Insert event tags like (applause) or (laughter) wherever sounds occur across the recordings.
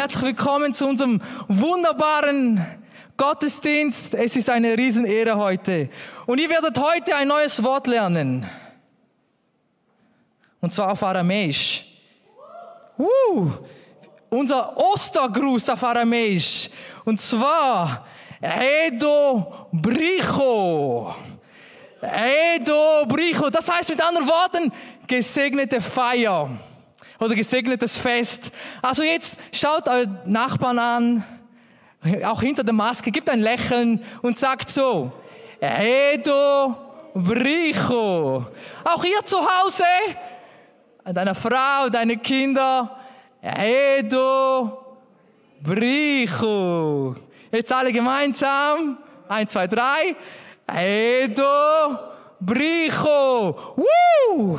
Herzlich willkommen zu unserem wunderbaren Gottesdienst. Es ist eine Riesenehre heute. Und ihr werdet heute ein neues Wort lernen. Und zwar auf Aramäisch. Uh, unser Ostergruß auf Aramäisch. Und zwar Edo Bricho. Edo Bricho. Das heißt mit anderen Worten, gesegnete Feier oder gesegnetes Fest. Also jetzt schaut euren Nachbarn an, auch hinter der Maske, gibt ein Lächeln und sagt so, Edo Bricho. Auch ihr zu Hause, deiner Frau, deine Kinder, Edo Bricho. Jetzt alle gemeinsam. Eins, zwei, drei. Edo Bricho. Woo!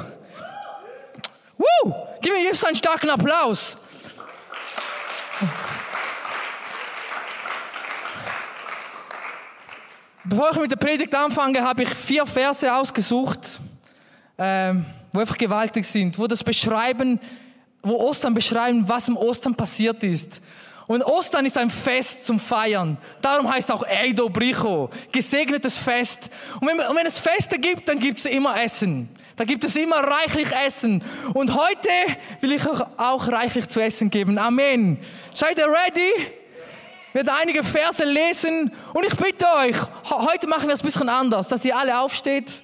Woo! Gib mir jetzt einen starken Applaus. Bevor ich mit der Predigt anfange, habe ich vier Verse ausgesucht, ähm, wo einfach gewaltig sind, wo das beschreiben, wo Ostern beschreiben, was im Ostern passiert ist. Und Ostern ist ein Fest zum Feiern. Darum heißt auch Eido Bricho, gesegnetes Fest. Und wenn, und wenn es Feste gibt, dann gibt es immer Essen. Da gibt es immer reichlich Essen. Und heute will ich euch auch reichlich zu essen geben. Amen. Seid ihr ready? Ich werde einige Verse lesen und ich bitte euch, heute machen wir es ein bisschen anders, dass ihr alle aufsteht.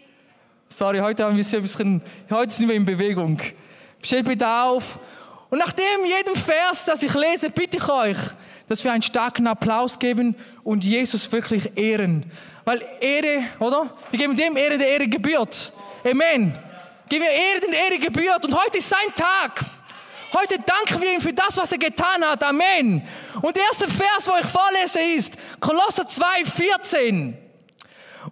Sorry, heute haben wir ein bisschen, heute sind wir in Bewegung. Steht bitte auf. Und nachdem jedem Vers, das ich lese, bitte ich euch, dass wir einen starken Applaus geben und Jesus wirklich ehren. Weil Ehre, oder? Wir geben dem Ehre, der Ehre gebührt. Amen. Geben wir Ehre, den Ehre gebührt. Und heute ist sein Tag. Heute danken wir ihm für das, was er getan hat. Amen. Und der erste Vers, wo ich vorlese, ist Kolosser 2, 14.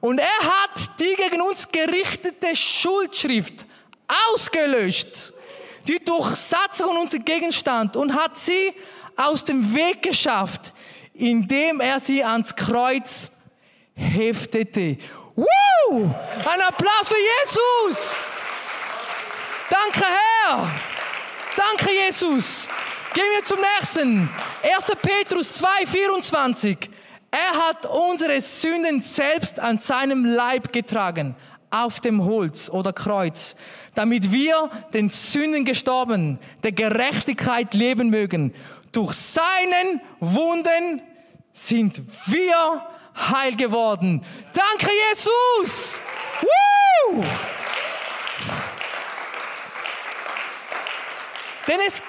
Und er hat die gegen uns gerichtete Schuldschrift ausgelöscht, die Durchsatzung unser Gegenstand und hat sie aus dem Weg geschafft, indem er sie ans Kreuz heftete. Woo! Ein Applaus für Jesus! Danke, Herr! Danke, Jesus! Gehen wir zum nächsten. 1. Petrus 2, 24. Er hat unsere Sünden selbst an seinem Leib getragen, auf dem Holz oder Kreuz, damit wir den Sünden gestorben, der Gerechtigkeit leben mögen. Durch seinen Wunden sind wir heil geworden. Danke, Jesus! Woo! Denn es,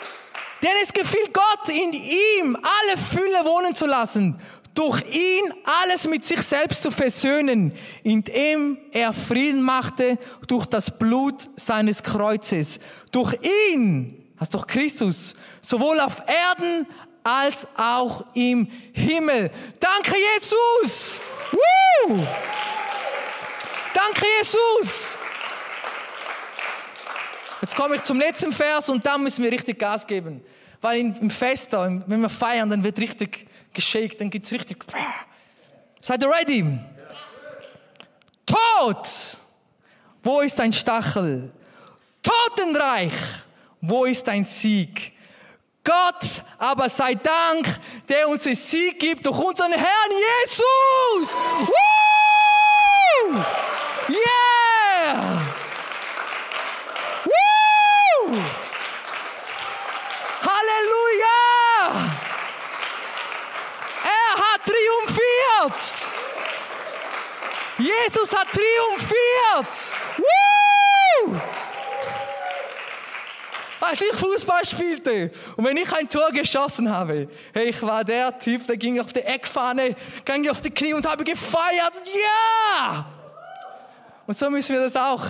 denn es gefiel Gott, in ihm alle Fülle wohnen zu lassen, durch ihn alles mit sich selbst zu versöhnen, indem er Frieden machte durch das Blut seines Kreuzes. Durch ihn, hast doch Christus, sowohl auf Erden als auch im Himmel. Danke, Jesus! Woo! Danke, Jesus! Jetzt komme ich zum letzten Vers und dann müssen wir richtig Gas geben. Weil im Fest, wenn wir feiern, dann wird richtig geschakt, dann geht's richtig. Seid ihr ready? Tod! Wo ist dein Stachel? Totenreich! Wo ist dein Sieg? Gott aber sei Dank, der uns den Sieg gibt durch unseren Herrn Jesus. Woo! Yeah! Woo! Halleluja! Er hat triumphiert. Jesus hat triumphiert. Woo! als ich Fußball spielte und wenn ich ein Tor geschossen habe, hey, ich war der Typ, der ging auf die Eckfahne, ging auf die Knie und habe gefeiert. Ja! Und so müssen wir das auch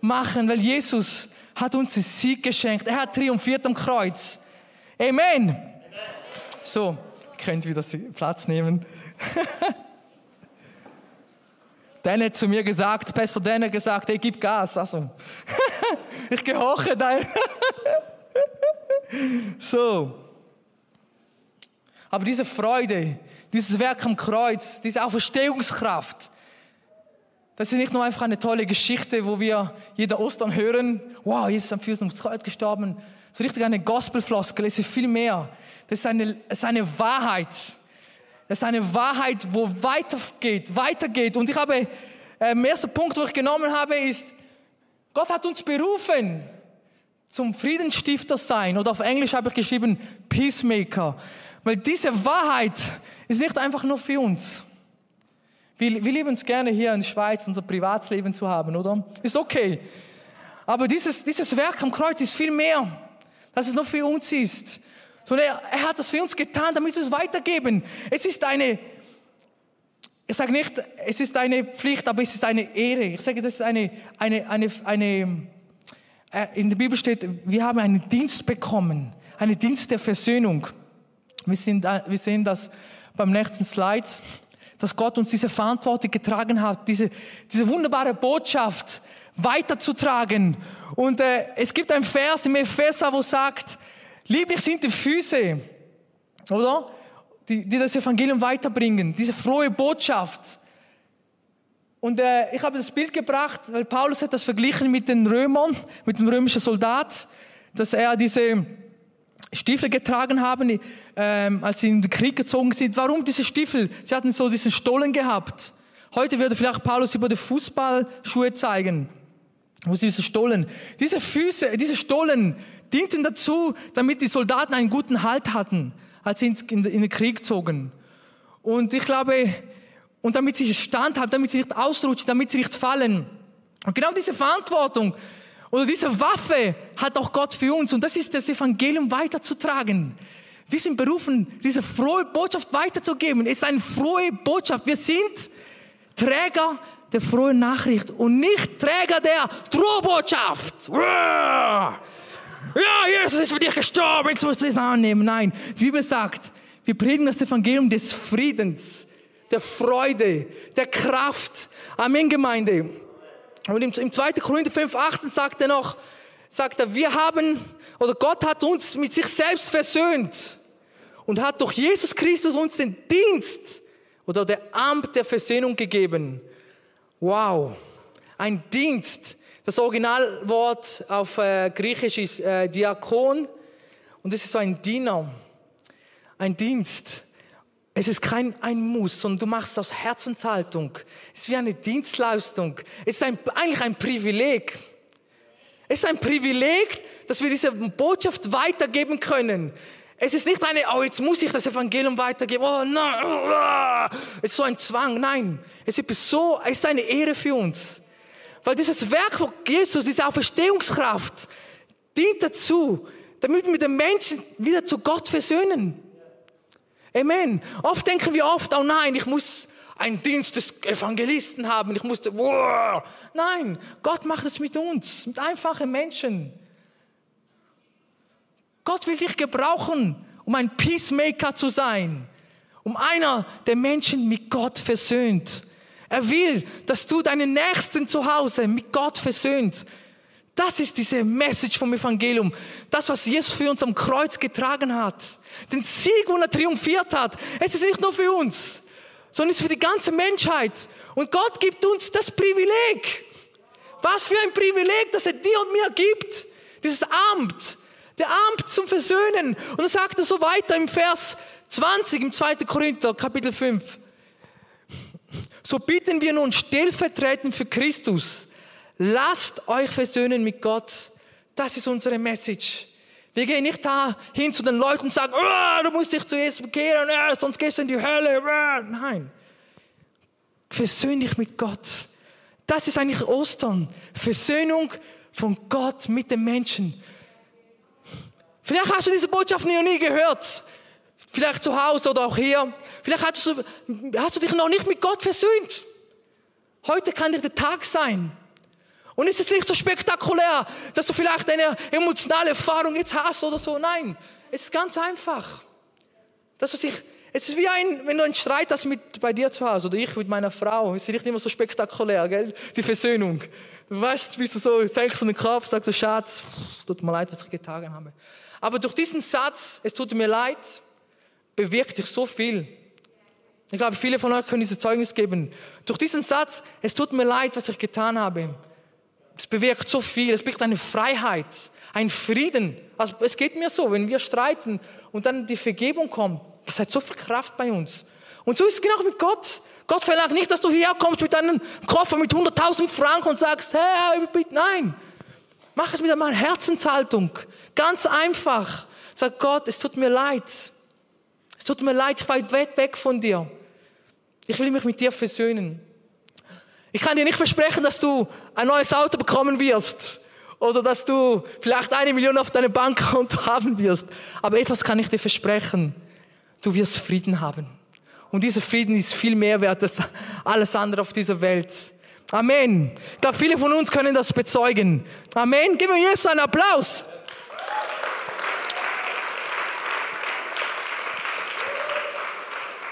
machen, weil Jesus hat uns den Sieg geschenkt. Er hat triumphiert am Kreuz. Amen. Amen. So, könnt wieder Platz nehmen. (laughs) Dan hat zu mir gesagt, Pastor Dan hat gesagt, hey, gib Gas. Also, (laughs) ich gehorche dein. (laughs) so. Aber diese Freude, dieses Werk am Kreuz, diese Auferstehungskraft, Das ist nicht nur einfach eine tolle Geschichte, wo wir jeder Ostern hören, wow, Jesus ist am Füßen ums Kreuz gestorben. So richtig eine Gospelfloskel, es ist viel mehr. Das ist eine, es ist eine Wahrheit. Es ist eine Wahrheit, wo weitergeht, weitergeht. Und ich habe, äh, erste Punkt, wo ich genommen habe, ist, Gott hat uns berufen zum Friedensstifter sein. Oder auf Englisch habe ich geschrieben Peacemaker. Weil diese Wahrheit ist nicht einfach nur für uns. Wir, wir lieben es gerne hier in der Schweiz, unser Privatsleben zu haben, oder? Ist okay. Aber dieses, dieses Werk am Kreuz ist viel mehr, dass es nur für uns ist. Sondern er, er hat das für uns getan, damit wir es weitergeben. Es ist eine, ich sage nicht, es ist eine Pflicht, aber es ist eine Ehre. Ich sage, das ist eine, eine, eine, eine äh, in der Bibel steht, wir haben einen Dienst bekommen, einen Dienst der Versöhnung. Wir, sind, wir sehen das beim nächsten Slide dass Gott uns diese Verantwortung getragen hat, diese, diese wunderbare Botschaft weiterzutragen. Und äh, es gibt ein Vers im Epheser, wo sagt, lieblich sind die Füße, oder? Die, die das Evangelium weiterbringen, diese frohe Botschaft. Und äh, ich habe das Bild gebracht, weil Paulus hat das verglichen mit den Römern, mit dem römischen Soldat, dass er diese Stiefel getragen haben, ähm, als sie in den Krieg gezogen sind. Warum diese Stiefel? Sie hatten so diesen Stollen gehabt. Heute würde vielleicht Paulus über die Fußballschuhe zeigen. Wo sie diese Stollen. Diese Füße, diese Stollen dienten dazu, damit die Soldaten einen guten Halt hatten, als sie in den Krieg zogen. Und ich glaube, und damit sie Stand haben, damit sie nicht ausrutschen, damit sie nicht fallen. Und genau diese Verantwortung oder diese Waffe hat auch Gott für uns und das ist das Evangelium weiterzutragen. Wir sind berufen, diese frohe Botschaft weiterzugeben. Es ist eine frohe Botschaft. Wir sind Träger der frohen Nachricht und nicht Träger der Drohbotschaft. Ja, Jesus ist für dich gestorben, jetzt musst du es annehmen. Nein, die Bibel sagt, wir predigen das Evangelium des Friedens, der Freude, der Kraft. Amen, Gemeinde. Und im, im 2. Korinther 5, 18 sagt er noch, sagt er, wir haben, oder Gott hat uns mit sich selbst versöhnt und hat durch Jesus Christus uns den Dienst oder der Amt der Versöhnung gegeben. Wow, ein Dienst. Das Originalwort auf äh, Griechisch ist äh, Diakon und es ist so ein Diener, ein Dienst. Es ist kein ein Muss, sondern du machst aus Herzenshaltung. Es ist wie eine Dienstleistung. Es ist ein, eigentlich ein Privileg. Es ist ein Privileg, dass wir diese Botschaft weitergeben können. Es ist nicht eine, oh, jetzt muss ich das Evangelium weitergeben. Oh nein, oh, es ist so ein Zwang. Nein, es ist so, es ist eine Ehre für uns. Weil dieses Werk von Jesus, diese Auferstehungskraft, dient dazu, damit wir den Menschen wieder zu Gott versöhnen. Amen. Oft denken wir oft, oh nein, ich muss einen Dienst des Evangelisten haben. Ich wow. Nein, Gott macht es mit uns, mit einfachen Menschen. Gott will dich gebrauchen, um ein Peacemaker zu sein, um einer, der Menschen mit Gott versöhnt. Er will, dass du deinen Nächsten zu Hause mit Gott versöhnt. Das ist diese Message vom Evangelium. Das, was Jesus für uns am Kreuz getragen hat. Den Sieg, wo er triumphiert hat. Es ist nicht nur für uns, sondern es ist für die ganze Menschheit. Und Gott gibt uns das Privileg. Was für ein Privileg, dass er dir und mir gibt. Dieses Amt. Der Amt zum Versöhnen. Und er sagt er so weiter im Vers 20 im 2. Korinther, Kapitel 5. So bitten wir nun stellvertretend für Christus Lasst euch versöhnen mit Gott. Das ist unsere Message. Wir gehen nicht da hin zu den Leuten und sagen, oh, du musst dich zuerst bekehren, sonst gehst du in die Hölle. Nein. Versöhn dich mit Gott. Das ist eigentlich Ostern. Versöhnung von Gott mit den Menschen. Vielleicht hast du diese Botschaft noch nie gehört. Vielleicht zu Hause oder auch hier. Vielleicht hast du, hast du dich noch nicht mit Gott versöhnt. Heute kann dir der Tag sein. Und es ist nicht so spektakulär, dass du vielleicht eine emotionale Erfahrung jetzt hast oder so. Nein, es ist ganz einfach. Dass du dich, es ist wie ein, wenn du einen Streit hast mit, bei dir zu Hause oder ich mit meiner Frau. Es ist nicht immer so spektakulär, gell? Die Versöhnung. Du weißt, bist du so, senkst du den Kopf, sagst du, Schatz, es tut mir leid, was ich getan habe. Aber durch diesen Satz, es tut mir leid, bewirkt sich so viel. Ich glaube, viele von euch können dieses Zeugnis geben. Durch diesen Satz, es tut mir leid, was ich getan habe. Es bewirkt so viel, es birgt eine Freiheit, einen Frieden. Also es geht mir so, wenn wir streiten und dann die Vergebung kommt, es hat so viel Kraft bei uns. Und so ist es genau mit Gott. Gott verlangt nicht, dass du hierher kommst mit deinem Koffer mit 100.000 Franken und sagst, hey, nein. Mach es mit einer Herzenshaltung. Ganz einfach. Sag Gott, es tut mir leid. Es tut mir leid, ich war weit weg von dir. Ich will mich mit dir versöhnen. Ich kann dir nicht versprechen, dass du ein neues Auto bekommen wirst oder dass du vielleicht eine Million auf deinem Bankkonto (laughs) haben wirst. Aber etwas kann ich dir versprechen. Du wirst Frieden haben. Und dieser Frieden ist viel mehr wert als alles andere auf dieser Welt. Amen. Ich glaube, viele von uns können das bezeugen. Amen. Gib mir Jesus einen Applaus.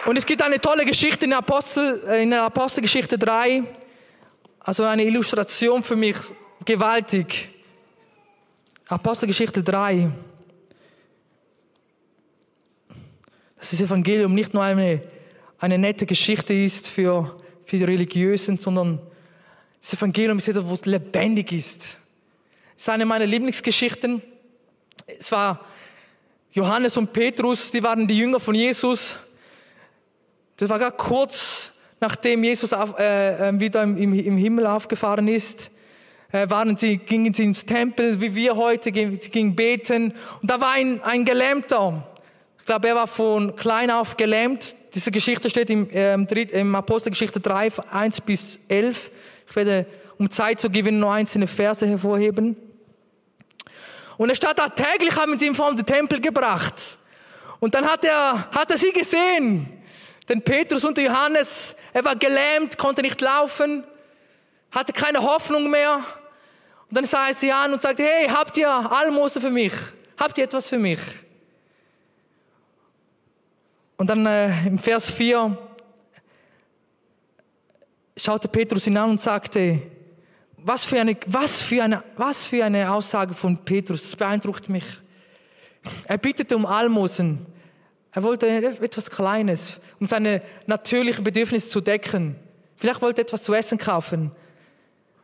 Und es gibt eine tolle Geschichte in, Apostel, äh, in der Apostelgeschichte 3, also eine Illustration für mich, gewaltig. Apostelgeschichte 3. Dass das Evangelium nicht nur eine, eine nette Geschichte ist für, für die Religiösen, sondern das Evangelium ist etwas, was lebendig ist. Es ist eine meiner Lieblingsgeschichten. Es war Johannes und Petrus, die waren die Jünger von Jesus. Das war gar kurz nachdem Jesus auf, äh, äh, wieder im, im, Himmel aufgefahren ist. Äh, waren sie, gingen sie ins Tempel, wie wir heute, sie gingen beten. Und da war ein, ein Gelähmter. Ich glaube, er war von klein auf gelähmt. Diese Geschichte steht im, ähm, im Apostelgeschichte 3, 1 bis 11. Ich werde, um Zeit zu gewinnen, nur einzelne Verse hervorheben. Und er statt da täglich haben sie ihn vor den Tempel gebracht. Und dann hat er, hat er sie gesehen. Denn Petrus und Johannes, er war gelähmt, konnte nicht laufen, hatte keine Hoffnung mehr. Und dann sah er sie an und sagte, hey, habt ihr Almosen für mich? Habt ihr etwas für mich? Und dann äh, im Vers 4 schaute Petrus ihn an und sagte, was für eine, was für eine, was für eine Aussage von Petrus, das beeindruckt mich. Er bittete um Almosen. Er wollte etwas Kleines, um seine natürlichen Bedürfnisse zu decken. Vielleicht wollte er etwas zu essen kaufen.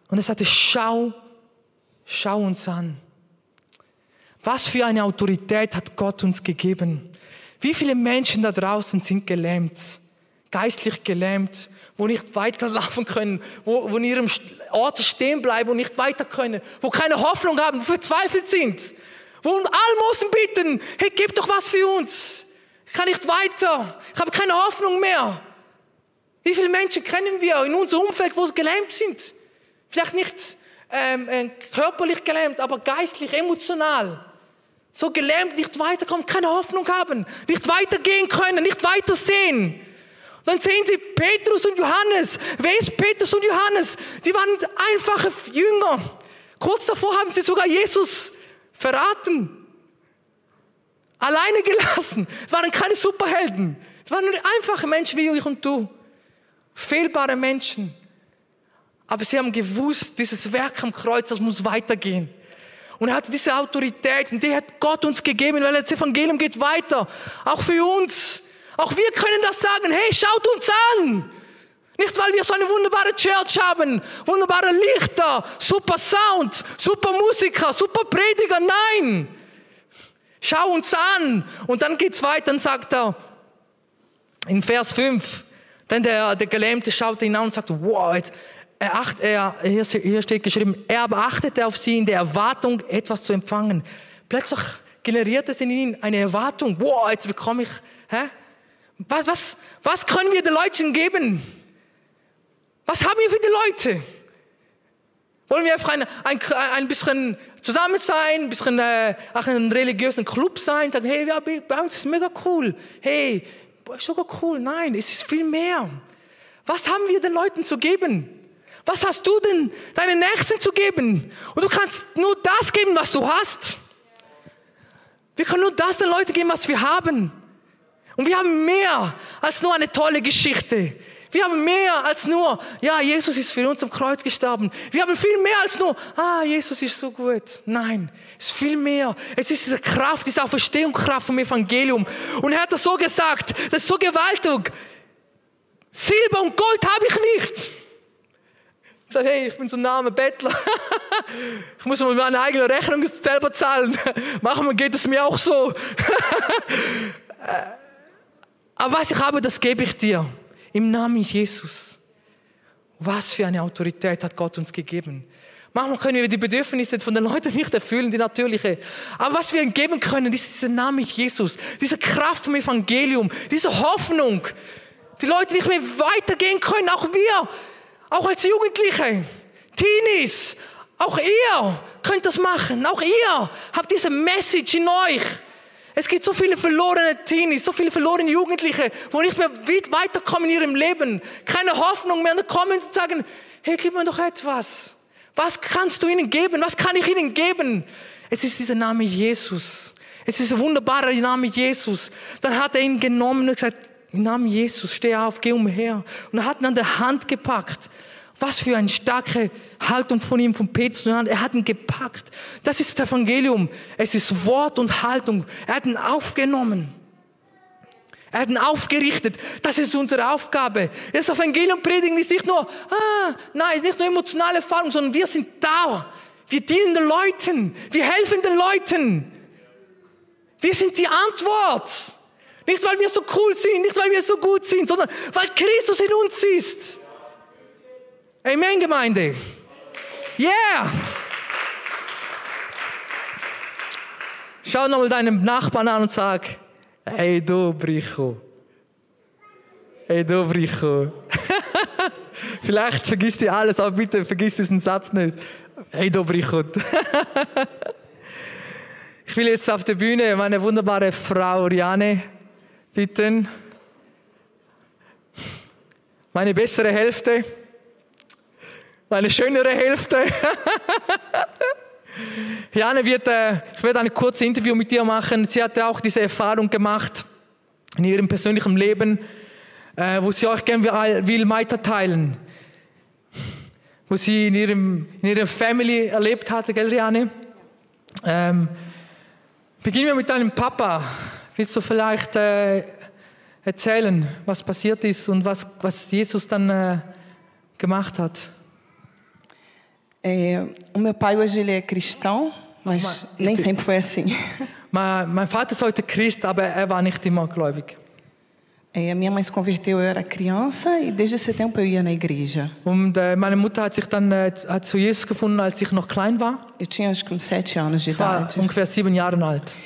Und er sagte, schau, schau uns an. Was für eine Autorität hat Gott uns gegeben? Wie viele Menschen da draußen sind gelähmt, geistlich gelähmt, wo nicht weiterlaufen können, wo, wo in ihrem Ort stehen bleiben und nicht weiter können, wo keine Hoffnung haben, verzweifelt sind, wo Almosen bitten, hey, gib doch was für uns. Ich kann nicht weiter. Ich habe keine Hoffnung mehr. Wie viele Menschen kennen wir in unserem Umfeld, wo sie gelähmt sind? Vielleicht nicht ähm, äh, körperlich gelähmt, aber geistlich, emotional. So gelähmt, nicht weiterkommen, keine Hoffnung haben, nicht weitergehen können, nicht weiter sehen. Dann sehen sie Petrus und Johannes. Wer ist Petrus und Johannes? Die waren einfache Jünger. Kurz davor haben sie sogar Jesus verraten alleine gelassen. Es waren keine Superhelden. Es waren einfache Menschen wie ich und du. Fehlbare Menschen. Aber sie haben gewusst, dieses Werk am Kreuz, das muss weitergehen. Und er hatte diese Autorität und die hat Gott uns gegeben, weil das Evangelium geht weiter. Auch für uns. Auch wir können das sagen. Hey, schaut uns an. Nicht, weil wir so eine wunderbare Church haben, wunderbare Lichter, super Sound, super Musiker, super Prediger. Nein. Schau uns an. Und dann geht's weiter, dann sagt er in Vers 5, denn der, der Gelähmte schaut ihn an und sagt, wow, jetzt, er, acht, er, hier, hier steht geschrieben, er beachtete auf sie in der Erwartung, etwas zu empfangen. Plötzlich generiert es in ihn eine Erwartung, wow, jetzt bekomme ich, hä? Was, was, was können wir den Leuten geben? Was haben wir für die Leute? Wollen wir einfach ein, ein, ein bisschen zusammen sein, ein bisschen äh, auch einen religiösen Club sein, sagen, hey, ja, bei uns ist mega cool. Hey, ist sogar cool. Nein, es ist viel mehr. Was haben wir den Leuten zu geben? Was hast du denn deinen Nächsten zu geben? Und du kannst nur das geben, was du hast. Wir können nur das den Leuten geben, was wir haben. Und wir haben mehr als nur eine tolle Geschichte. Wir haben mehr als nur, ja, Jesus ist für uns am Kreuz gestorben. Wir haben viel mehr als nur, ah, Jesus ist so gut. Nein, es ist viel mehr. Es ist diese Kraft, diese Auferstehungskraft vom Evangelium. Und er hat das so gesagt, das ist so gewaltig. Silber und Gold habe ich nicht. Ich sage, hey, ich bin so ein armer Bettler. (laughs) ich muss mal meine eigene Rechnung selber zahlen. (laughs) Manchmal geht es mir auch so. (laughs) Aber was ich habe, das gebe ich dir. Im Namen Jesus. Was für eine Autorität hat Gott uns gegeben? Manchmal können wir die Bedürfnisse von den Leuten nicht erfüllen, die natürliche. Aber was wir ihnen geben können, ist dieser Name Jesus, diese Kraft vom Evangelium, diese Hoffnung. Die Leute nicht mehr weitergehen können, auch wir, auch als Jugendliche, Teenies, auch ihr könnt das machen, auch ihr habt diese Message in euch. Es gibt so viele verlorene Teenies, so viele verlorene Jugendliche, wo nicht mehr weiterkommen in ihrem Leben, keine Hoffnung mehr, und dann kommen und sagen, hey, gib mir doch etwas. Was kannst du ihnen geben? Was kann ich ihnen geben? Es ist dieser Name Jesus. Es ist ein wunderbarer Name Jesus. Dann hat er ihn genommen und gesagt, im Namen Jesus, steh auf, geh umher. Und er hat ihn an der Hand gepackt. Was für eine starke Haltung von ihm, von Petrus. Er hat ihn gepackt. Das ist das Evangelium. Es ist Wort und Haltung. Er hat ihn aufgenommen. Er hat ihn aufgerichtet. Das ist unsere Aufgabe. Das Evangelium predigen ist nicht nur, ah, nein, ist nicht nur emotionale Erfahrung, sondern wir sind da. Wir dienen den Leuten. Wir helfen den Leuten. Wir sind die Antwort. Nicht, weil wir so cool sind, nicht, weil wir so gut sind, sondern weil Christus in uns ist. Amen, Gemeinde. Yeah! Schau nochmal deinen Nachbarn an und sag, hey du Bricho. Hey du Bricho. (laughs) Vielleicht vergisst du alles, aber bitte vergiss diesen Satz nicht. Hey du Bricho. (laughs) ich will jetzt auf der Bühne meine wunderbare Frau Riane bitten. Meine bessere Hälfte eine schönere Hälfte. (laughs) Jane wird, äh, ich werde ein kurzes Interview mit dir machen. Sie hatte auch diese Erfahrung gemacht in ihrem persönlichen Leben, äh, wo sie euch gerne will weiterteilen. Wo sie in ihrem, in ihrem Family erlebt hatte, gell, Riane? Ähm, beginnen wir mit deinem Papa. Willst du vielleicht äh, erzählen, was passiert ist und was, was Jesus dann äh, gemacht hat? É, o meu pai hoje ele é cristão, mas, mas nem sempre foi assim. (laughs) Mein, mein Vater ist heute Christ, aber er war nicht immer gläubig. É, a minha mãe se converteu, eu era criança e desde esse tempo eu ia na igreja. Und äh, meine Mutter hat sich dann äh, hat zu Jesus gefunden, als ich noch klein war. Eu tinha acho que uns sete anos de Ich war idade. ungefähr sieben Jahre alt.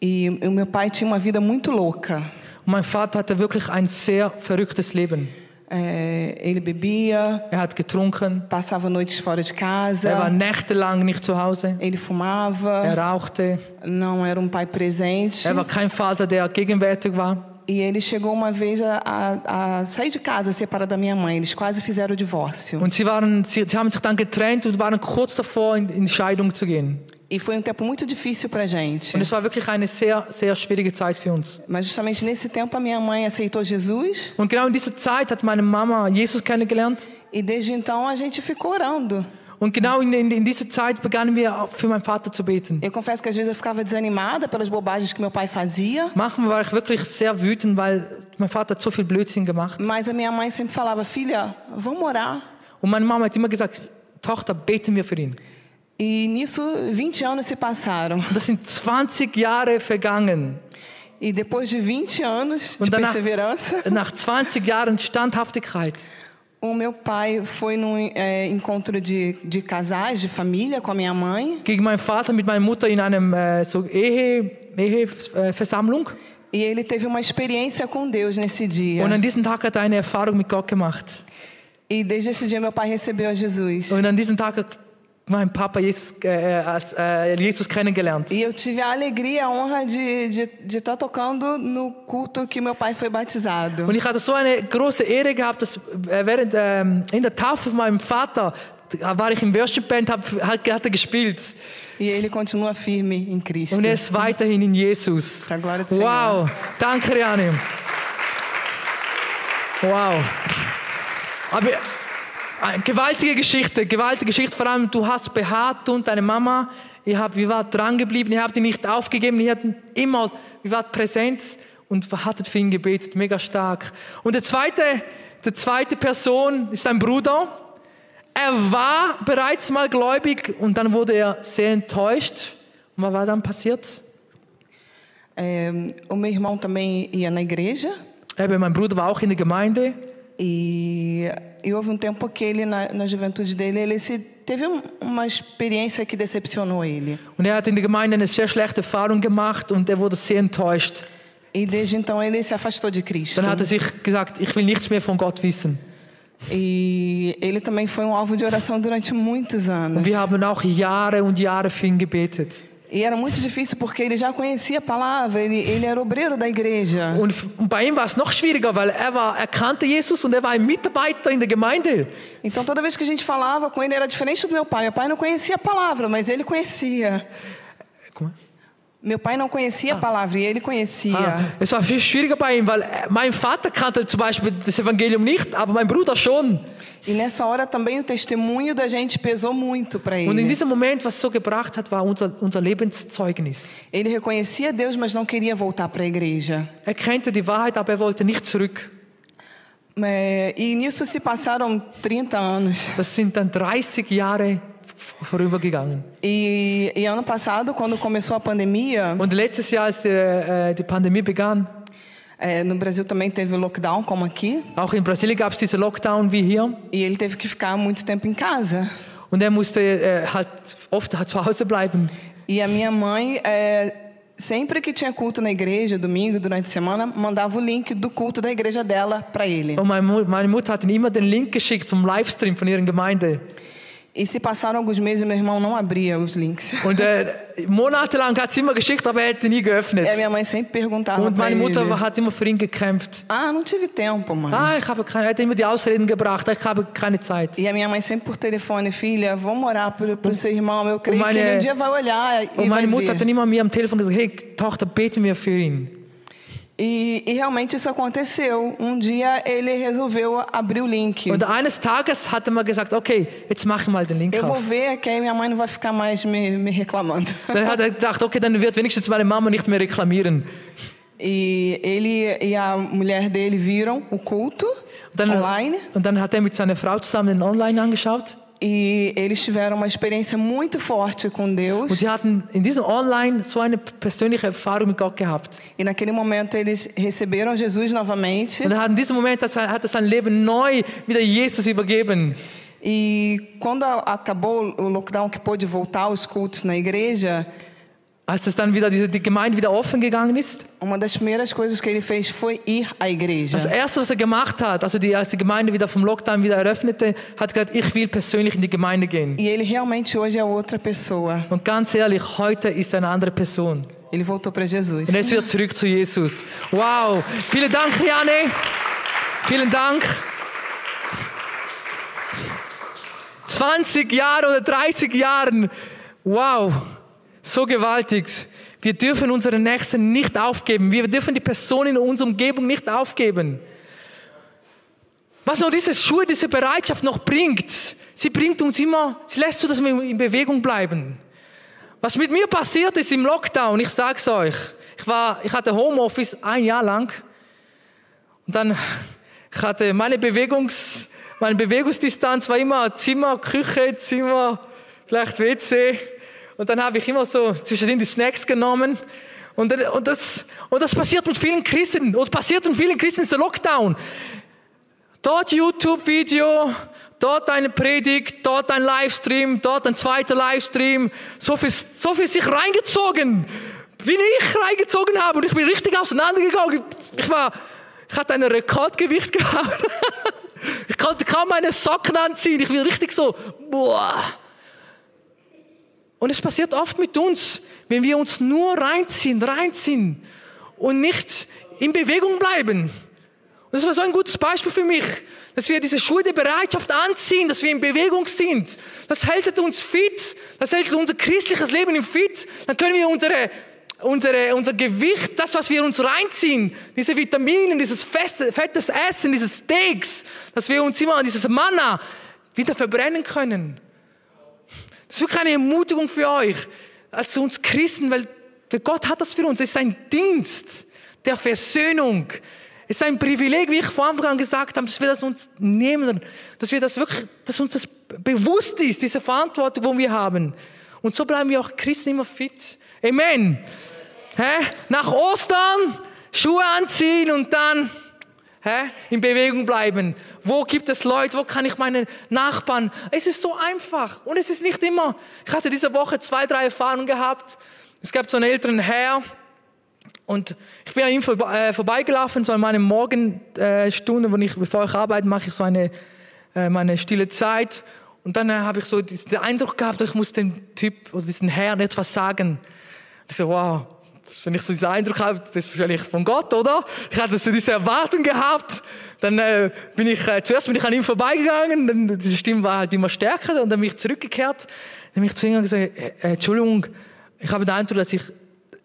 E o meu pai tinha uma vida muito louca. Und mein Vater hatte wirklich ein sehr verrücktes Leben. É, ele bebia, Er hat getrunken, passava noites fora de er war casa, nächtelang nicht zu Hause, ele fumava, er rauchte, não era um pai presente. er war kein Vater, der gegenwärtig war. E ele chegou uma vez a, a, a sair de casa separado da minha mãe. Eles quase fizeram o divórcio. Und sie, waren, sie, sie haben sich dann getrennt und waren kurz davor, in, in Scheidung zu gehen. E foi um tempo muito difícil pra gente. Und es war wirklich eine sehr, sehr schwierige Zeit für uns. Mas justamente nesse tempo a minha mãe aceitou Jesus Und genau in dieser Zeit hat meine Mama Jesus kennengelernt. e desde então a gente ficou orando. Und genau in, in, in dieser Zeit begannen wir für meinen Vater zu beten. Eu confesso que às vezes eu ficava desanimada pelas bobagens que meu pai fazia, Manchmal war ich wirklich sehr wütend, weil mein Vater hat so viel Blödsinn gemacht. mas a minha mãe sempre falava: "Filha, vamos orar". Und meine Mama hat immer gesagt, Tochter, beten wir für ihn. E nisso 20 anos se passaram. Das sind 20 Jahre vergangen. E depois de 20 anos de Und danach, perseverança, nach 20 Jahren Standhaftigkeit o meu pai foi num é, encontro de, de casais, de família com a minha mãe. ging mein Vater mit meiner Mutter in einem äh, so Ehe, Eheversammlung. E ele teve uma experiência com Deus nesse dia. Und an diesem Tag hat er eine Erfahrung mit Gott gemacht. E desde esse dia meu pai recebeu a Jesus. Und an diesem Tag mein Papa Jesus, äh, äh, Jesus kennengelernt. E eu tive a alegria, a honra de de de estar tocando no culto que meu pai foi batizado. Und ich hatte so eine große Ehre gehabt, dass äh, während ähm, in der Taufe von meinem Vater war ich im Worship-Band, hab, hat, hat er gespielt. E ele continua firme em Cristo. Und er ist weiterhin in Jesus. Glória do Senhor. Wow, danke Riane. Wow. Aber gewaltige Geschichte, gewaltige Geschichte. Vor allem, du hast beharrt und deine Mama, ihr habt, wir wart dran geblieben, ihr habt ihn nicht aufgegeben, ihr hatten immer, wir wart präsent und hattet für ihn gebetet, mega stark. Und der zweite Die zweite Person ist ein Bruder. Er war bereits mal gläubig und dann wurde er sehr enttäuscht. Und was war dann passiert? É, o meu irmão também ia na igreja Eben, mein Bruder war auch in der Gemeinde. e, e houve um tempo que ele, na, na juventude dele, ele se, teve um- uma experiência que decepcionou ele. Und er hat in der Gemeinde eine sehr schlechte Erfahrung gemacht und er wurde sehr enttäuscht. E desde então ele se afastou de Cristo. Dann hat er sich gesagt, ich will nichts mehr von Gott wissen. E ele também foi um alvo de oração durante muitos anos. Und wir haben auch Jahre und Jahre für ihn gebetet. E era muito difícil porque ele já conhecia a palavra, ele, ele era obreiro da igreja. Und, und bei ihm war es noch schwieriger, weil er, war, er kannte Jesus und er war ein Mitarbeiter in der Gemeinde. Então toda vez que a gente falava com ele era diferente do meu pai. Meu pai não conhecia a palavra, mas ele conhecia. Guck mal. Meu pai não conhecia a palavra e ele conhecia. Ah, es war viel schwieriger bei ihm, weil äh, mein Vater kannte zum Beispiel das Evangelium nicht, aber mein Bruder schon. E nessa hora também o testemunho da gente pesou muito para Und in ele. diesem Moment, was so gebracht hat, war unser, unser Lebenszeugnis. Ele reconhecia Deus, mas não queria voltar para a igreja. Er kannte die Wahrheit, aber er wollte nicht zurück. É, E nisso se passaram 30 anos. Das sind dann 30 Jahre vorübergegangen. E, e ano passado, quando começou a pandemia, Und letztes Jahr, als die, äh, die Pandemie begann, é, no Brasil também teve lockdown, como aqui, auch in Brasilien gab es diesen Lockdown wie hier. e ele teve que ficar muito tempo em casa. Und er musste äh, halt oft zu Hause bleiben. E a minha mãe, é, sempre que tinha culto na igreja, domingo, durante a semana, mandava o link do culto da igreja dela para ele. Und meine, meine Mutter hat ihm immer den Link geschickt vom Livestream von ihrer Gemeinde. E se passaram alguns meses, meu irmão não abria os links. (laughs) Und äh, monatelang hat sie immer geschickt, aber er hätte nie geöffnet. A minha mãe sempre perguntava Und meine ele. Mutter hat immer für ihn gekämpft. Ah, não tive tempo, mãe. Ah, ich habe keine, er hat immer die Ausreden gebracht, ich habe keine Zeit. E a minha mãe sempre por telefone, filha, vamos orar pro, pro seu irmão. Eu creio meine- que ele um dia vai olhar e Und vai meine Mutter ver. hat dann immer mir am Telefon gesagt, hey Tochter, bete mir für ihn. E, e realmente isso aconteceu. Um dia ele resolveu abrir o link. Und eines Tages hat er mal gesagt, okay, jetzt mach mal den Link Eu vou ver que aí minha mãe não vai ficar mais me, me reclamando. (laughs) Dann hat er gedacht, okay, dann wird wenigstens meine Mama nicht mehr reklamieren. E ele e a mulher dele viram o culto dann, online und dann hat er mit seiner Frau zusammen den Online angeschaut. E eles tiveram uma experiência muito forte com Und Deus. sie hatten in diesem Online so eine persönliche Erfahrung mit Gott gehabt. E naquele momento eles receberam Jesus novamente. Und er in diesem Moment hat er sein Leben neu wieder Jesus übergeben. E quando acabou o lockdown, que pôde voltar aos cultos na igreja, Als es dann wieder diese, die Gemeinde wieder offen gegangen ist, uma das primeiras coisas que ele fez foi ir à igreja. das erste, was er gemacht hat, also die, als die Gemeinde wieder vom Lockdown wieder eröffnete, hat gesagt, ich will persönlich in die Gemeinde gehen. E ele realmente hoje é outra pessoa. Und ganz ehrlich, heute ist er eine andere Person. Ele voltou para Jesus. Und er ist wieder zurück zu Jesus. Wow. Vielen Dank, Riane. Vielen Dank. 20 Jahre oder 30 Jahren. Wow. So gewaltig. Wir dürfen unsere Nächsten nicht aufgeben. Wir dürfen die Personen in unserer Umgebung nicht aufgeben. Was noch diese Schuhe, diese Bereitschaft noch bringt, sie bringt uns immer, sie lässt zu, dass wir in Bewegung bleiben. Was mit mir passiert ist im Lockdown, ich sag's euch. Ich war, ich hatte Homeoffice ein Jahr lang. Und dann, (laughs) ich hatte meine Bewegungs, meine Bewegungsdistanz war immer Zimmer, Küche, Zimmer, vielleicht WC. Und dann habe ich immer so zwischendrin die Snacks genommen. Und, und, das, und das passiert mit vielen Christen. Und passiert mit vielen Christen ist der Lockdown. Dort YouTube-Video, dort eine Predigt, dort ein Livestream, dort ein zweiter Livestream. So viel, so viel sich reingezogen, wie ich reingezogen habe. Und ich bin richtig auseinandergegangen. Ich war, ich hatte ein Rekordgewicht (laughs) gehabt. Ich konnte kaum meine Socken anziehen. Ich bin richtig so, boah. Und es passiert oft mit uns, wenn wir uns nur reinziehen, reinziehen und nicht in Bewegung bleiben. Und das war so ein gutes Beispiel für mich, dass wir diese Schuhe der Bereitschaft anziehen, dass wir in Bewegung sind. Das hält uns fit, das hält unser christliches Leben im Fit. Dann können wir unsere, unsere, unser Gewicht, das, was wir uns reinziehen, diese Vitamine, dieses feste, fettes Essen, diese Steaks, dass wir uns immer dieses Manna wieder verbrennen können. Das ist wirklich eine Ermutigung für euch, als uns Christen, weil der Gott hat das für uns. Es ist ein Dienst der Versöhnung. es ist ein Privileg, wie ich vor Anfang an gesagt habe, dass wir das uns nehmen, dass wir das wirklich, dass uns das bewusst ist, diese Verantwortung, die wir haben. Und so bleiben wir auch Christen immer fit. Amen. Hä? Nach Ostern Schuhe anziehen und dann hä, in Bewegung bleiben. Wo gibt es Leute? Wo kann ich meine Nachbarn? Es ist so einfach und es ist nicht immer. Ich hatte diese Woche zwei, drei Erfahrungen gehabt. Es gab so einen älteren Herr und ich bin an ihm äh, vorbeigelaufen, so an meinen Morgenstunden, wo ich, bevor ich arbeite, mache ich so eine äh, meine stille Zeit. Und dann äh, habe ich so diesen Eindruck gehabt, ich muss dem Typ oder diesen Herrn etwas sagen. Und ich so, wow, wenn ich so diesen Eindruck habe, das ist wahrscheinlich von Gott, oder? Ich hatte so diese Erwartung gehabt. Dann äh, bin ich, äh, zuerst bin ich an ihm vorbeigegangen, dann diese Stimme war halt immer stärker, und dann bin ich zurückgekehrt. Dann bin ich zu ihm gesagt, äh, äh, Entschuldigung, ich habe den Eindruck, dass ich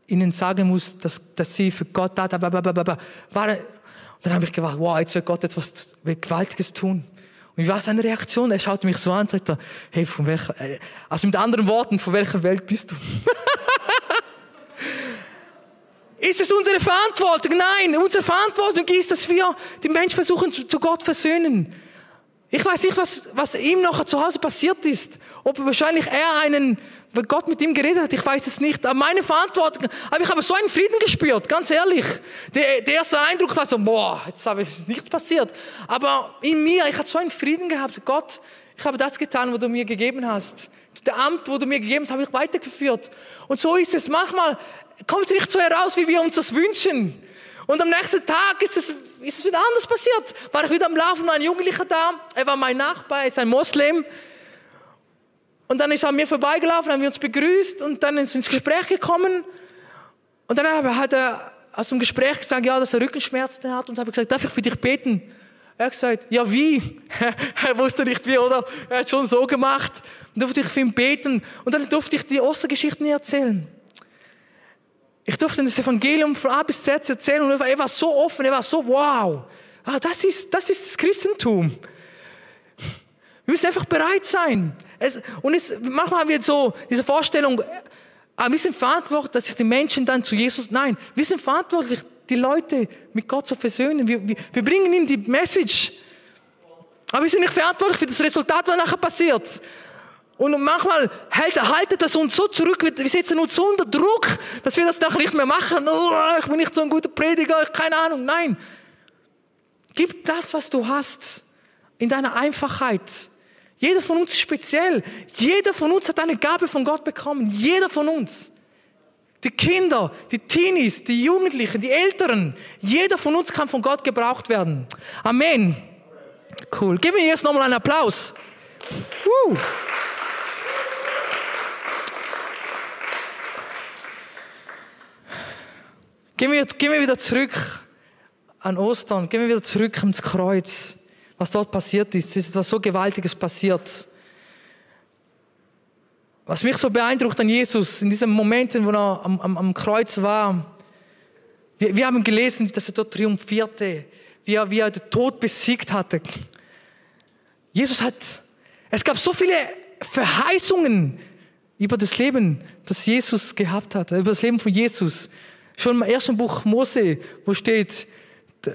Ihnen sagen muss, dass, dass Sie für Gott da, waren. Und dann habe ich gedacht, wow, jetzt wird Gott etwas Gewaltiges tun. Und wie war seine Reaktion? Er schaut mich so an und sagt, hey, von welcher, äh, also mit anderen Worten, von welcher Welt bist du? (laughs) Ist es unsere Verantwortung? Nein, unsere Verantwortung ist, dass wir die Menschen versuchen zu, Gott versöhnen. Ich weiß nicht, was, was ihm noch zu Hause passiert ist. Ob wahrscheinlich er einen, weil Gott mit ihm geredet hat, ich weiß es nicht. Aber meine Verantwortung, aber ich habe so einen Frieden gespürt, ganz ehrlich. Der, der erste Eindruck war so, boah, jetzt habe ich nichts passiert. Aber in mir, ich hatte so einen Frieden gehabt. Gott, ich habe das getan, was du mir gegeben hast. Der Amt, wo du mir gegeben hast, habe ich weitergeführt. Und so ist es. Manchmal kommt es nicht so heraus, wie wir uns das wünschen. Und am nächsten Tag ist es, ist es wieder anders passiert. War ich wieder am Laufen, war ein Jugendlicher da. Er war mein Nachbar, er ist ein Moslem. Und dann ist er an mir vorbeigelaufen, haben wir uns begrüßt und dann ist ins Gespräch gekommen. Und dann hat er aus dem Gespräch gesagt, ja, dass er Rückenschmerzen hat. Und habe gesagt, darf ich für dich beten? Er hat gesagt, ja, wie? (laughs) er wusste nicht wie, oder? Er hat schon so gemacht. Dann durfte ich für ihn beten. Und dann durfte ich die Ostergeschichten erzählen. Ich durfte das Evangelium von A bis Z erzählen und er war so offen, er war so, wow, ah, das, ist, das ist das Christentum. Wir müssen einfach bereit sein. Es, und es, manchmal haben wir so diese Vorstellung, ah, wir sind verantwortlich, dass sich die Menschen dann zu Jesus, nein, wir sind verantwortlich, die Leute mit Gott zu versöhnen. Wir, wir, wir bringen ihnen die Message. Aber wir sind nicht verantwortlich für das Resultat, was nachher passiert. Und manchmal hält, haltet das uns so zurück, wir setzen uns so unter Druck, dass wir das nachher nicht mehr machen. Oh, ich bin nicht so ein guter Prediger, keine Ahnung. Nein. Gib das, was du hast, in deiner Einfachheit. Jeder von uns ist speziell. Jeder von uns hat eine Gabe von Gott bekommen. Jeder von uns. Die Kinder, die Teenies, die Jugendlichen, die Älteren. Jeder von uns kann von Gott gebraucht werden. Amen. Cool. Gib mir jetzt nochmal einen Applaus. Woo. Gehen wir, gehen wir wieder zurück an Ostern, gehen wir wieder zurück ins Kreuz, was dort passiert ist. Es ist etwas so Gewaltiges passiert. Was mich so beeindruckt an Jesus, in diesen Momenten, wo er am, am, am Kreuz war, wir, wir, haben gelesen, dass er dort triumphierte, wie er, wie er den Tod besiegt hatte. Jesus hat, es gab so viele Verheißungen über das Leben, das Jesus gehabt hat, über das Leben von Jesus. Schon im ersten Buch Mose, wo steht,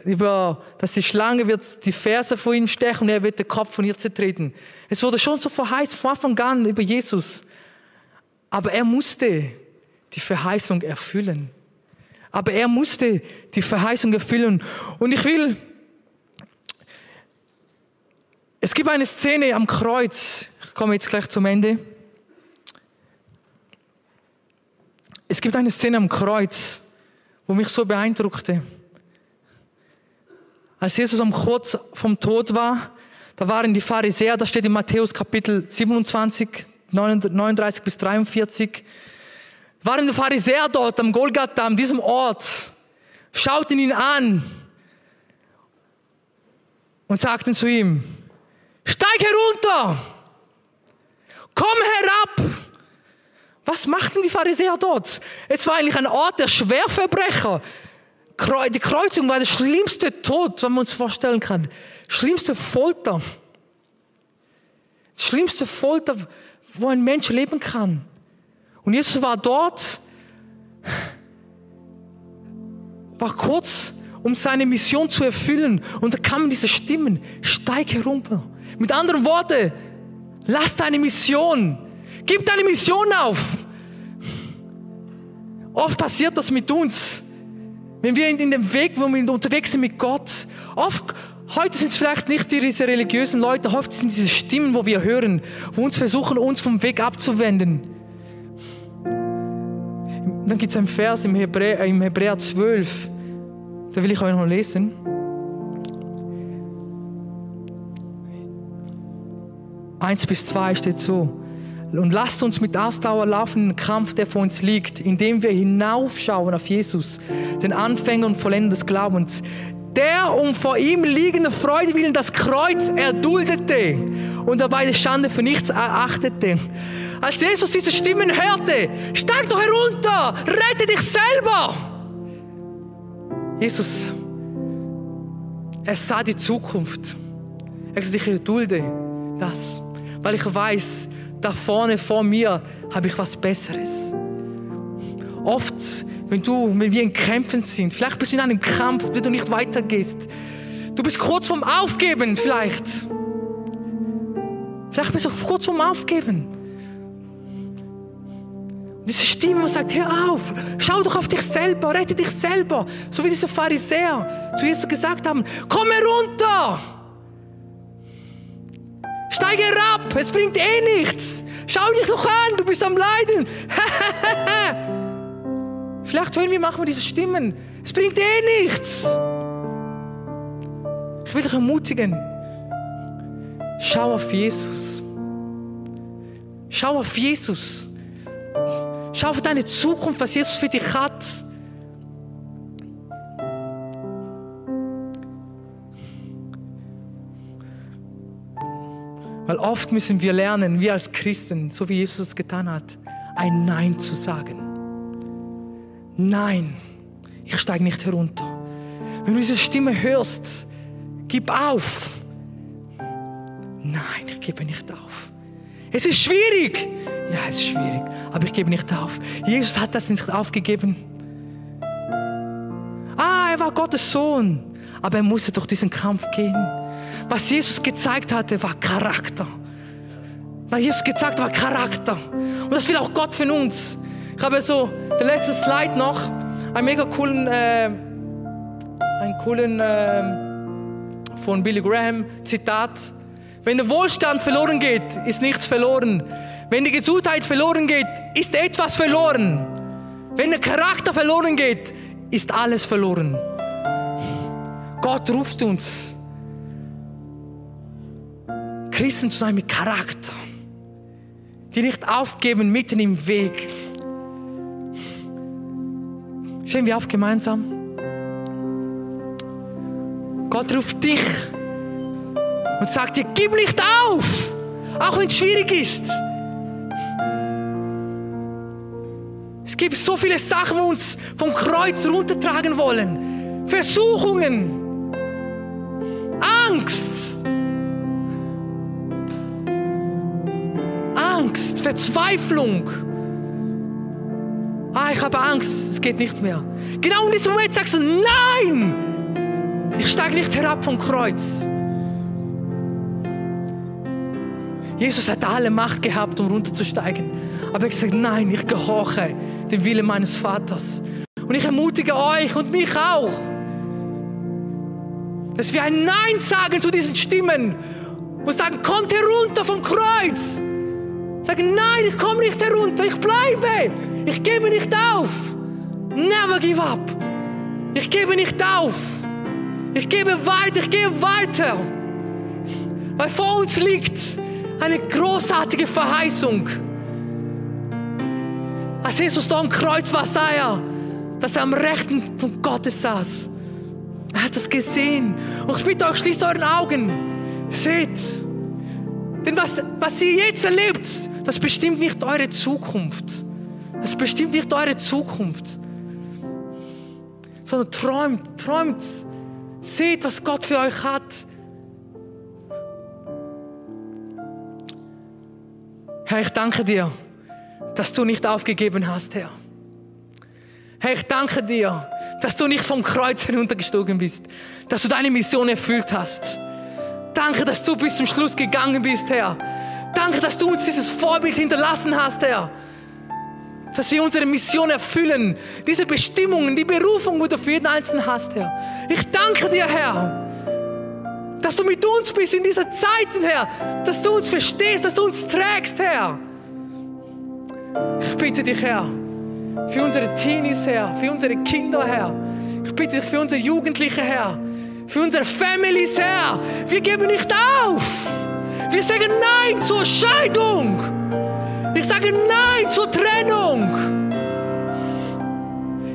über, dass die Schlange wird die Ferse vor ihm stechen und er wird den Kopf von ihr zertreten. Es wurde schon so verheißt von Anfang an über Jesus. Aber er musste die Verheißung erfüllen. Aber er musste die Verheißung erfüllen. Und ich will, es gibt eine Szene am Kreuz. Ich komme jetzt gleich zum Ende. Es gibt eine Szene am Kreuz wo mich so beeindruckte. Als Jesus am kurz vom Tod war, da waren die Pharisäer, das steht in Matthäus Kapitel 27, 39 bis 43, waren die Pharisäer dort am Golgatha, an diesem Ort, schauten ihn an und sagten zu ihm, steig herunter, komm herab, was machten die Pharisäer dort? Es war eigentlich ein Ort der Schwerverbrecher. Die Kreuzung war der schlimmste Tod, was man uns vorstellen kann. Schlimmste Folter. schlimmste Folter, wo ein Mensch leben kann. Und Jesus war dort, war kurz um seine Mission zu erfüllen. Und da kamen diese Stimmen, steig herunter. Mit anderen Worten, lass deine Mission, gib deine Mission auf. Oft passiert das mit uns, wenn wir in dem Weg, wo wir unterwegs sind mit Gott. Oft, heute sind es vielleicht nicht diese religiösen Leute, oft sind diese Stimmen, wo wir hören, wo uns versuchen, uns vom Weg abzuwenden. Dann gibt es einen Vers im Hebräer, im Hebräer 12, da will ich euch noch lesen. Eins bis zwei steht so. Und lasst uns mit Ausdauer laufen in den Kampf, der vor uns liegt, indem wir hinaufschauen auf Jesus, den Anfänger und Vollender des Glaubens, der um vor ihm liegende Freude willen das Kreuz erduldete und dabei die Schande für nichts erachtete. Als Jesus diese Stimmen hörte, steig doch herunter, rette dich selber. Jesus, er sah die Zukunft. Er gesagt, ich erdulde das, weil ich weiß, da vorne vor mir habe ich was Besseres. Oft, wenn du, wenn wir in Kämpfen sind, vielleicht bist du in einem Kampf, wenn du nicht weitergehst. Du bist kurz vorm Aufgeben vielleicht. Vielleicht bist du kurz vorm Aufgeben. Diese Stimme sagt, hör auf, schau doch auf dich selber, rette dich selber. So wie diese Pharisäer zu Jesus gesagt haben, komm herunter. Steige herab, es bringt eh nichts. Schau dich doch an, du bist am Leiden. (laughs) Vielleicht hören wir manchmal diese Stimmen. Es bringt eh nichts. Ich will dich ermutigen. Schau auf Jesus. Schau auf Jesus. Schau auf deine Zukunft, was Jesus für dich hat. Weil oft müssen wir lernen, wir als Christen, so wie Jesus es getan hat, ein Nein zu sagen. Nein, ich steige nicht herunter. Wenn du diese Stimme hörst, gib auf. Nein, ich gebe nicht auf. Es ist schwierig. Ja, es ist schwierig, aber ich gebe nicht auf. Jesus hat das nicht aufgegeben. Ah, er war Gottes Sohn, aber er musste durch diesen Kampf gehen. Was Jesus gezeigt hatte, war Charakter. Was Jesus gezeigt hat, war Charakter. Und das will auch Gott von uns. Ich habe so den letzten Slide noch, einen mega coolen, äh, einen coolen äh, von Billy Graham Zitat. Wenn der Wohlstand verloren geht, ist nichts verloren. Wenn die Gesundheit verloren geht, ist etwas verloren. Wenn der Charakter verloren geht, ist alles verloren. Gott ruft uns Christen zu sein mit Charakter, die nicht aufgeben mitten im Weg. Stehen wir auf gemeinsam. Gott ruft dich und sagt dir, gib nicht auf, auch wenn es schwierig ist. Es gibt so viele Sachen, die uns vom Kreuz runtertragen wollen. Versuchungen, Angst, Angst, Verzweiflung. Ah, ich habe Angst, es geht nicht mehr. Genau in diesem Moment sagst du, nein, ich steige nicht herab vom Kreuz. Jesus hat alle Macht gehabt, um runterzusteigen. Aber er hat gesagt, nein, ich gehorche dem Willen meines Vaters. Und ich ermutige euch und mich auch, dass wir ein Nein sagen zu diesen Stimmen und sagen, kommt herunter vom Kreuz. Sagen, nein, ich komme nicht herunter, ich bleibe. Ich gebe nicht auf. Never give up. Ich gebe nicht auf. Ich gebe weiter, ich gebe weiter. Weil vor uns liegt eine großartige Verheißung. Als Jesus da am Kreuz war, sah er, dass er am Rechten von Gottes saß. Er hat das gesehen. Und ich bitte euch, schließt euren Augen. Seht. Denn was, was ihr jetzt erlebt, das bestimmt nicht eure Zukunft. Das bestimmt nicht eure Zukunft. Sondern träumt, träumt. Seht, was Gott für euch hat. Herr, ich danke dir, dass du nicht aufgegeben hast, Herr. Herr, ich danke dir, dass du nicht vom Kreuz heruntergestiegen bist, dass du deine Mission erfüllt hast. Danke, dass du bis zum Schluss gegangen bist, Herr. Danke, dass du uns dieses Vorbild hinterlassen hast, Herr. Dass wir unsere Mission erfüllen, diese Bestimmungen, die Berufung, die du für jeden Einzelnen hast, Herr. Ich danke dir, Herr dass du mit uns bist in dieser Zeit, Herr, dass du uns verstehst, dass du uns trägst, Herr. Ich bitte dich, Herr, für unsere Teenies, Herr, für unsere Kinder, Herr. Ich bitte dich für unsere Jugendlichen, Herr, für unsere Families, Herr. Wir geben nicht auf. Wir sagen Nein zur Scheidung. Ich sage Nein zur Trennung.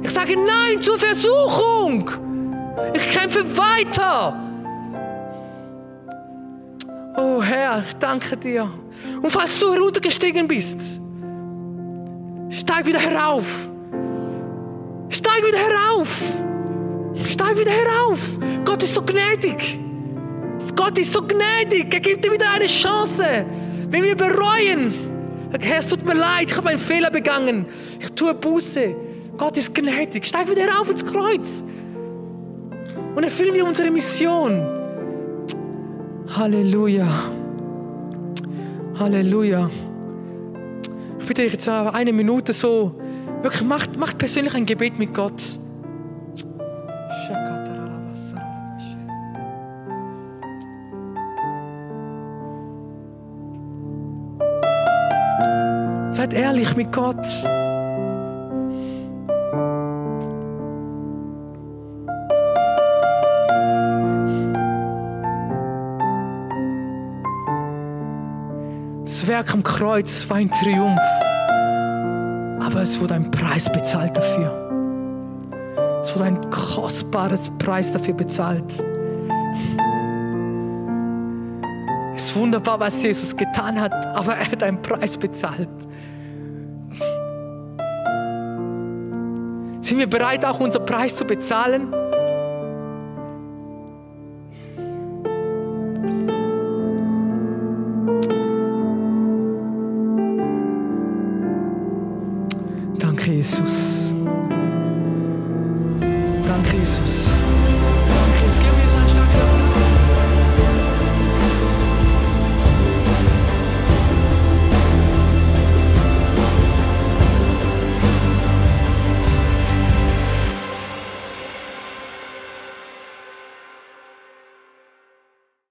Ich sage Nein zur Versuchung. Ich kämpfe weiter. Oh Herr, ich danke dir. Und falls du heruntergestiegen bist, Steig wieder herauf. Steig wieder herauf. Steig wieder herauf. Gott ist so gnädig. Gott ist so gnädig. Er gibt dir wieder eine Chance. Wenn wir bereuen, Herr, es tut mir leid, ich habe einen Fehler begangen. Ich tue Buße. Gott ist gnädig. Steig wieder herauf ins Kreuz. Und erfüllen wir unsere Mission. Halleluja. Halleluja. Ich bitte dich jetzt eine Minute so, wirklich macht, macht persönlich ein Gebet mit Gott. Seid ehrlich mit Gott. Das Werk am Kreuz war ein Triumph. Aber es wurde ein Preis bezahlt dafür. Es wurde ein kostbares Preis dafür bezahlt. Wunderbar, was Jesus getan hat, aber er hat einen Preis bezahlt. Sind wir bereit, auch unseren Preis zu bezahlen?